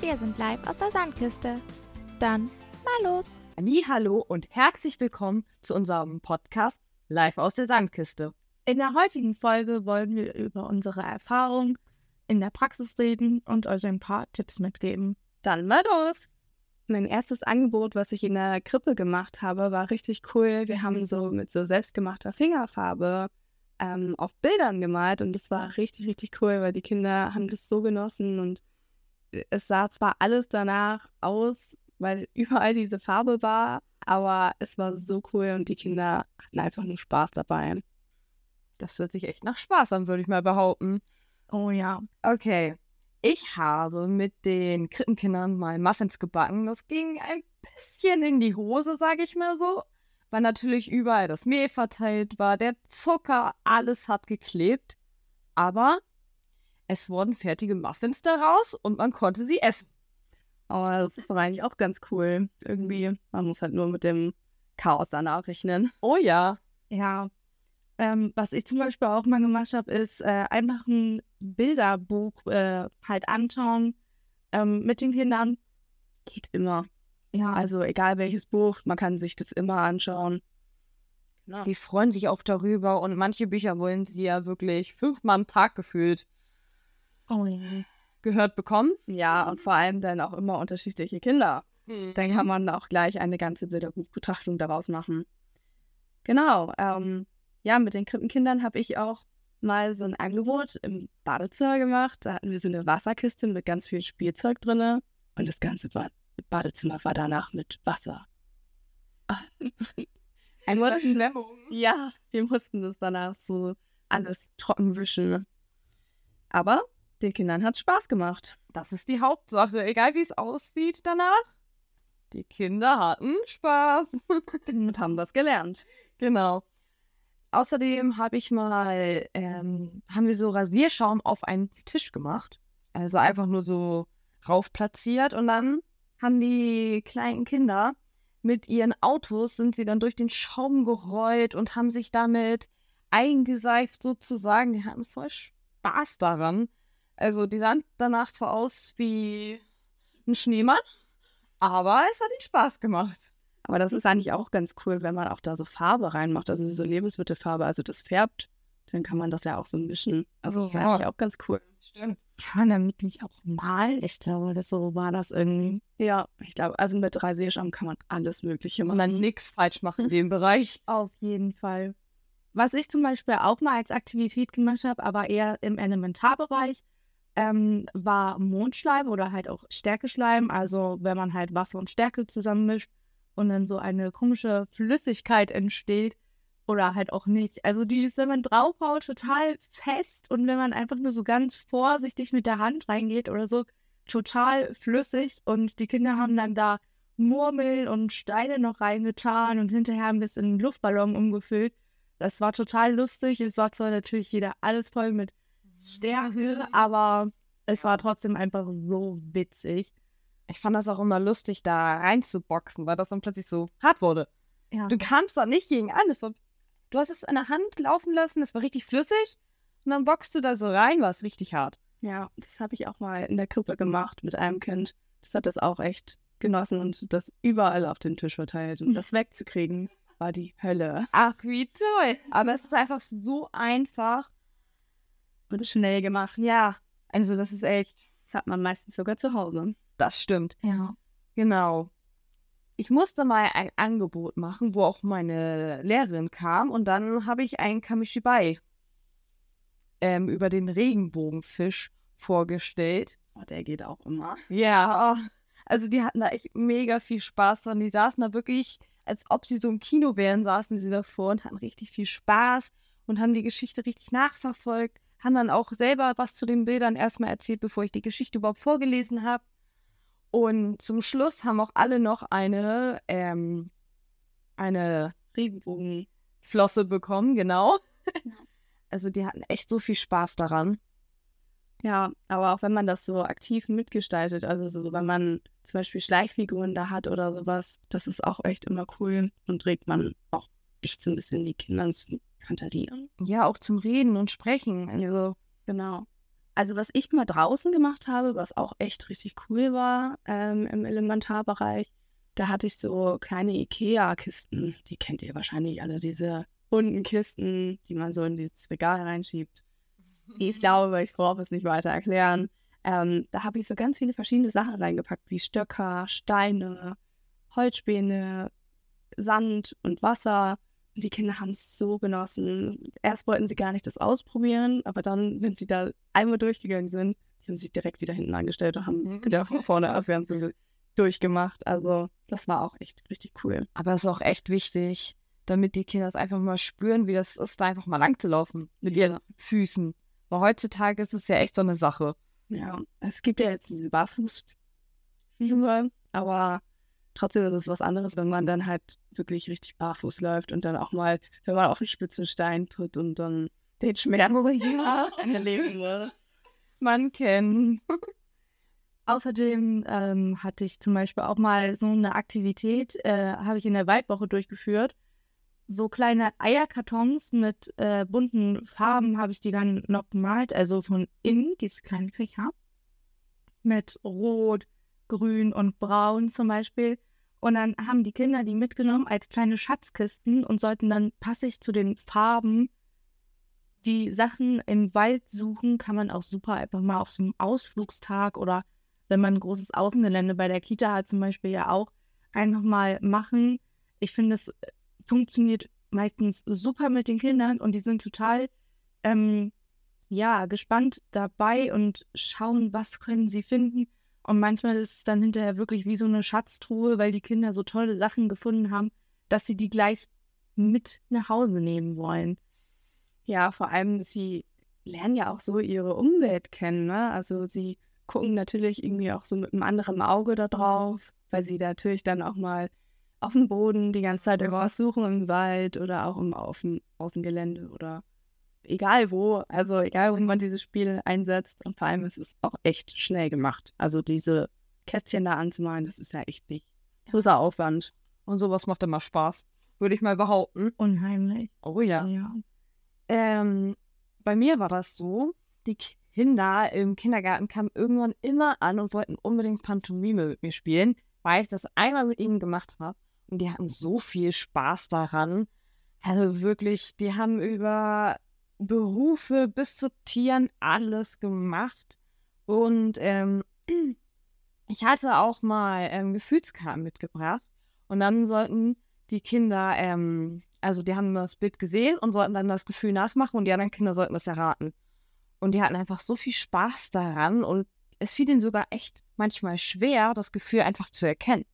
Wir sind live aus der Sandkiste. Dann mal los. Hallo und herzlich willkommen zu unserem Podcast Live aus der Sandkiste. In der heutigen Folge wollen wir über unsere Erfahrung in der Praxis reden und euch ein paar Tipps mitgeben. Dann mal los. Mein erstes Angebot, was ich in der Krippe gemacht habe, war richtig cool. Wir haben so mit so selbstgemachter Fingerfarbe ähm, auf Bildern gemalt und das war richtig, richtig cool, weil die Kinder haben das so genossen und es sah zwar alles danach aus, weil überall diese Farbe war, aber es war so cool und die Kinder hatten einfach nur Spaß dabei. Das hört sich echt nach Spaß an, würde ich mal behaupten. Oh ja. Okay. Ich habe mit den Krippenkindern mal Muffins gebacken. Das ging ein bisschen in die Hose, sage ich mal so. Weil natürlich überall das Mehl verteilt war, der Zucker, alles hat geklebt. Aber es wurden fertige Muffins daraus und man konnte sie essen. Aber das ist doch eigentlich auch ganz cool. Irgendwie, man muss halt nur mit dem Chaos danach rechnen. Oh ja. Ja. Ähm, was ich zum Beispiel auch mal gemacht habe, ist äh, einfach ein Bilderbuch äh, halt anschauen ähm, mit den Kindern. Geht immer. Ja. Also egal welches Buch, man kann sich das immer anschauen. Genau. Die freuen sich auch darüber und manche Bücher wollen sie ja wirklich fünfmal am Tag gefühlt oh, gehört bekommen. Ja, und vor allem dann auch immer unterschiedliche Kinder. Hm. Dann kann man auch gleich eine ganze Bilderbuchbetrachtung daraus machen. Genau. Ähm, ja, mit den Krippenkindern habe ich auch mal so ein Angebot im Badezimmer gemacht. Da hatten wir so eine Wasserkiste mit ganz viel Spielzeug drin. Und das ganze Badezimmer war danach mit Wasser. Ein mussten, ja, wir mussten das danach so alles trocken wischen. Aber den Kindern hat Spaß gemacht. Das ist die Hauptsache, egal wie es aussieht danach. Die Kinder hatten Spaß und haben was gelernt. Genau. Außerdem habe ich mal, ähm, haben wir so Rasierschaum auf einen Tisch gemacht. Also einfach nur so rauf platziert und dann haben die kleinen Kinder mit ihren Autos sind sie dann durch den Schaum gerollt und haben sich damit eingeseift sozusagen. Die hatten voll Spaß daran. Also die sahen danach zwar aus wie ein Schneemann, aber es hat ihnen Spaß gemacht. Aber das ist eigentlich auch ganz cool, wenn man auch da so Farbe reinmacht, also so Lebensmittelfarbe, also das färbt, dann kann man das ja auch so mischen. Also das ist ja. eigentlich auch ganz cool. Stimmt. Kann man damit nicht auch malen? Ich glaube, das so war das irgendwie. Ja, ich glaube, also mit Rasierschaum kann man alles Mögliche machen. Und dann nichts falsch machen in dem Bereich. Auf jeden Fall. Was ich zum Beispiel auch mal als Aktivität gemacht habe, aber eher im Elementarbereich, ähm, war Mondschleim oder halt auch Stärkeschleim. Also wenn man halt Wasser und Stärke zusammenmischt und dann so eine komische Flüssigkeit entsteht oder halt auch nicht. Also die ist, wenn man draufhaut, total fest und wenn man einfach nur so ganz vorsichtig mit der Hand reingeht oder so, total flüssig und die Kinder haben dann da Murmeln und Steine noch reingetan und hinterher haben wir es in einen Luftballon umgefüllt. Das war total lustig. Es war zwar natürlich jeder alles voll mit Stärke, aber es war trotzdem einfach so witzig. Ich fand das auch immer lustig, da reinzuboxen, weil das dann plötzlich so hart wurde. Ja. Du kamst da nicht gegen an. War, du hast es an der Hand laufen lassen, es war richtig flüssig. Und dann boxst du da so rein, war es richtig hart. Ja, das habe ich auch mal in der Krippe gemacht mit einem Kind. Das hat das auch echt genossen und das überall auf den Tisch verteilt. Und das wegzukriegen, war die Hölle. Ach, wie toll. Aber es ist einfach so einfach. Und schnell gemacht. Ja, also das ist echt. Das hat man meistens sogar zu Hause. Das stimmt. Ja. Genau. Ich musste mal ein Angebot machen, wo auch meine Lehrerin kam und dann habe ich einen Kamishibai ähm, über den Regenbogenfisch vorgestellt. Oh, der geht auch immer. Ja, also die hatten da echt mega viel Spaß dran. Die saßen da wirklich, als ob sie so im Kino wären, saßen sie davor und hatten richtig viel Spaß und haben die Geschichte richtig nachverfolgt haben dann auch selber was zu den Bildern erstmal erzählt, bevor ich die Geschichte überhaupt vorgelesen habe. Und zum Schluss haben auch alle noch eine, ähm, eine Regenbogenflosse bekommen, genau. also die hatten echt so viel Spaß daran. Ja, aber auch wenn man das so aktiv mitgestaltet, also so, wenn man zum Beispiel Schleichfiguren da hat oder sowas, das ist auch echt immer cool und regt man auch echt so ein bisschen die Kinder zu fantasieren. Ja, auch zum Reden und Sprechen. Also, genau. Also was ich mal draußen gemacht habe, was auch echt richtig cool war ähm, im Elementarbereich, da hatte ich so kleine Ikea-Kisten. Die kennt ihr wahrscheinlich alle, diese bunten Kisten, die man so in dieses Regal reinschiebt. Ich glaube, ich brauche es nicht weiter erklären. Ähm, da habe ich so ganz viele verschiedene Sachen reingepackt, wie Stöcker, Steine, Holzspäne, Sand und Wasser. Die Kinder haben es so genossen. Erst wollten sie gar nicht das ausprobieren, aber dann, wenn sie da einmal durchgegangen sind, haben sie sich direkt wieder hinten angestellt und haben Mhm. wieder von vorne das Ganze durchgemacht. Also das war auch echt richtig cool. Aber es ist auch echt wichtig, damit die Kinder es einfach mal spüren, wie das ist, da einfach mal lang zu laufen mit ihren Füßen. Weil heutzutage ist es ja echt so eine Sache. Ja, es gibt ja jetzt diese Barfußschuhe, aber trotzdem ist es was anderes, wenn man dann halt wirklich richtig barfuß läuft und dann auch mal, wenn man auf den spitzen Stein tritt und dann den Schmerz erleben muss. Man kennt. Außerdem ähm, hatte ich zum Beispiel auch mal so eine Aktivität, äh, habe ich in der Waldwoche durchgeführt. So kleine Eierkartons mit äh, bunten Farben habe ich die dann noch gemalt, also von innen, diese kleinen Fächer. Mit Rot, Grün und Braun zum Beispiel. Und dann haben die Kinder die mitgenommen als kleine Schatzkisten und sollten dann passig zu den Farben die Sachen im Wald suchen. Kann man auch super einfach mal auf so einem Ausflugstag oder wenn man ein großes Außengelände bei der Kita hat, zum Beispiel ja auch, einfach mal machen. Ich finde, es funktioniert meistens super mit den Kindern und die sind total, ähm, ja, gespannt dabei und schauen, was können sie finden. Und manchmal ist es dann hinterher wirklich wie so eine Schatztruhe, weil die Kinder so tolle Sachen gefunden haben, dass sie die gleich mit nach Hause nehmen wollen. Ja, vor allem, sie lernen ja auch so ihre Umwelt kennen, ne? Also sie gucken natürlich irgendwie auch so mit einem anderen Auge da drauf, weil sie natürlich dann auch mal auf dem Boden die ganze Zeit irgendwas im Wald oder auch im, auf dem Außengelände oder egal wo. Also egal, wo man dieses Spiel einsetzt. Und vor allem ist es auch echt schnell gemacht. Also diese Kästchen da anzumalen, das ist ja echt nicht großer Aufwand. Und sowas macht immer Spaß. Würde ich mal behaupten. Unheimlich. Oh ja. Ja. Ähm, bei mir war das so, die Kinder im Kindergarten kamen irgendwann immer an und wollten unbedingt Pantomime mit mir spielen, weil ich das einmal mit ihnen gemacht habe. Und die hatten so viel Spaß daran. Also wirklich, die haben über Berufe bis zu Tieren alles gemacht. Und ähm, ich hatte auch mal ähm, Gefühlskarten mitgebracht. Und dann sollten die Kinder, ähm, also die haben das Bild gesehen und sollten dann das Gefühl nachmachen und die anderen Kinder sollten das erraten. Und die hatten einfach so viel Spaß daran und es fiel ihnen sogar echt manchmal schwer, das Gefühl einfach zu erkennen.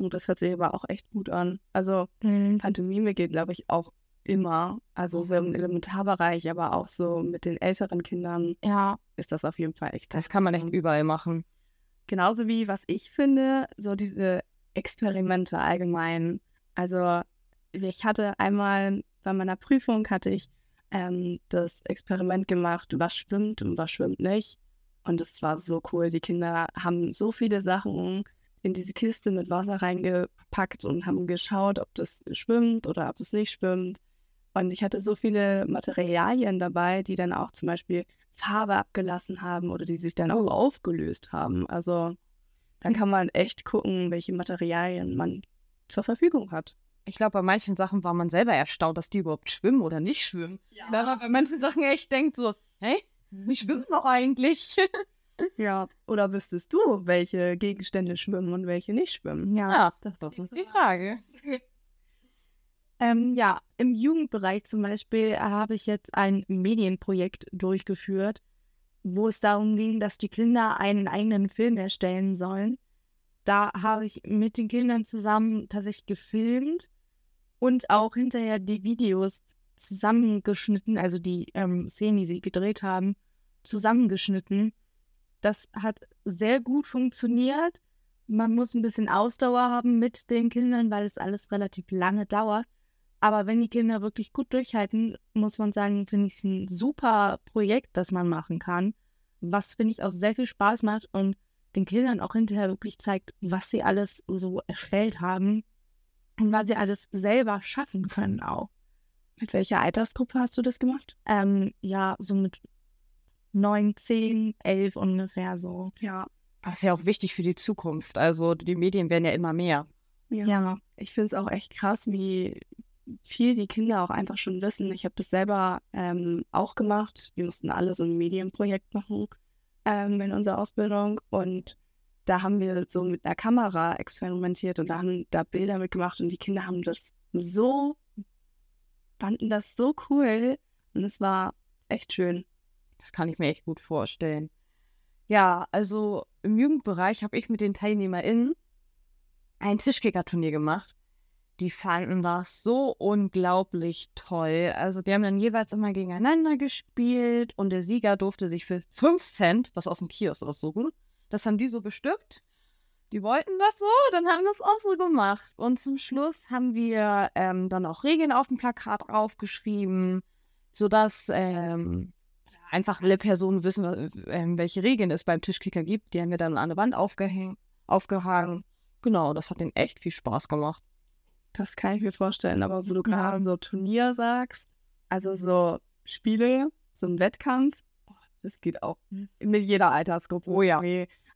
Und das hört sich aber auch echt gut an. Also Mhm. Pantomime geht, glaube ich, auch immer. Also so im Elementarbereich, aber auch so mit den älteren Kindern Ja, ist das auf jeden Fall echt. Das kann man echt überall machen. Genauso wie, was ich finde, so diese Experimente allgemein. Also ich hatte einmal bei meiner Prüfung hatte ich ähm, das Experiment gemacht, was schwimmt und was schwimmt nicht. Und es war so cool. Die Kinder haben so viele Sachen in diese Kiste mit Wasser reingepackt und haben geschaut, ob das schwimmt oder ob es nicht schwimmt. Und ich hatte so viele Materialien dabei, die dann auch zum Beispiel Farbe abgelassen haben oder die sich dann auch aufgelöst haben. Also da kann man echt gucken, welche Materialien man zur Verfügung hat. Ich glaube, bei manchen Sachen war man selber erstaunt, dass die überhaupt schwimmen oder nicht schwimmen. Weil man bei manchen Sachen echt denkt so, hey, wie schwimmen doch eigentlich? Ja. Oder wüsstest du, welche Gegenstände schwimmen und welche nicht schwimmen? ja. Ja, das, ist die Frage. Ähm, ja, im Jugendbereich zum Beispiel habe ich jetzt ein Medienprojekt durchgeführt, wo es darum ging, dass die Kinder einen eigenen Film erstellen sollen. Da habe ich mit den Kindern zusammen tatsächlich gefilmt und auch hinterher die Videos zusammengeschnitten, also die ähm, Szenen, die sie gedreht haben, zusammengeschnitten. Das hat sehr gut funktioniert. Man muss ein bisschen Ausdauer haben mit den Kindern, weil es alles relativ lange dauert. Aber wenn die Kinder wirklich gut durchhalten, muss man sagen, finde ich es ein super Projekt, das man machen kann. Was finde ich auch sehr viel Spaß macht und den Kindern auch hinterher wirklich zeigt, was sie alles so erstellt haben und was sie alles selber schaffen können auch. Mit welcher Altersgruppe hast du das gemacht? Ähm, ja, so mit neun, zehn, elf ungefähr so. Ja. Das ist ja auch wichtig für die Zukunft. Also die Medien werden ja immer mehr. Ja. Ja. Ich finde es auch echt krass, wie viel die Kinder auch einfach schon wissen. Ich habe das selber ähm, auch gemacht. Wir mussten alle so ein Medienprojekt machen ähm, in unserer Ausbildung und da haben wir so mit einer Kamera experimentiert und da haben da Bilder mitgemacht und die Kinder haben das so, fanden das so cool und es war echt schön. Das kann ich mir echt gut vorstellen. Ja, also im Jugendbereich habe ich mit den TeilnehmerInnen ein Tischkickerturnier gemacht. Die fanden das so unglaublich toll. Also die haben dann jeweils immer gegeneinander gespielt und der Sieger durfte sich für 5 Cent was aus dem Kiosk aussuchen. Das haben die so bestückt. Die wollten das so, dann haben wir es auch so gemacht. Und zum Schluss haben wir ähm, dann auch Regeln auf dem Plakat aufgeschrieben, sodass ähm, einfach alle Personen wissen, äh, welche Regeln es beim Tischkicker gibt. Die haben wir dann an der Wand aufgehängt, aufgehangen. Genau, das hat denen echt viel Spaß gemacht. Das kann ich mir vorstellen, aber wo du Ja. gerade so Turnier sagst, also so Spiele, so ein Wettkampf, das geht auch mit jeder Altersgruppe. Oh ja.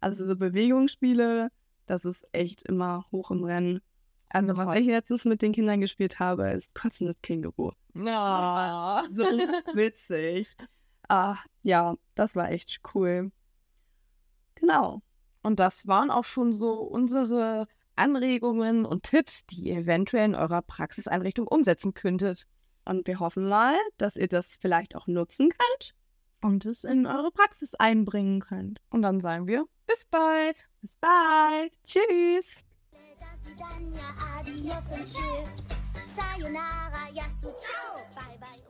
Also so Bewegungsspiele, das ist echt immer hoch im Rennen. Also was ich letztens mit den Kindern gespielt habe, ist Kotzendes Känguru. Ja. So witzig. Ah, ja, das war echt cool. Genau. Und das waren auch schon so unsere Anregungen und Tipps, die ihr eventuell in eurer Praxiseinrichtung umsetzen könntet. Und wir hoffen mal, dass ihr das vielleicht auch nutzen könnt und es in eure Praxis einbringen könnt. Und dann sagen wir, bis bald. Bis bald. Tschüss. Sayonara, Yasu, ciao, bye bye.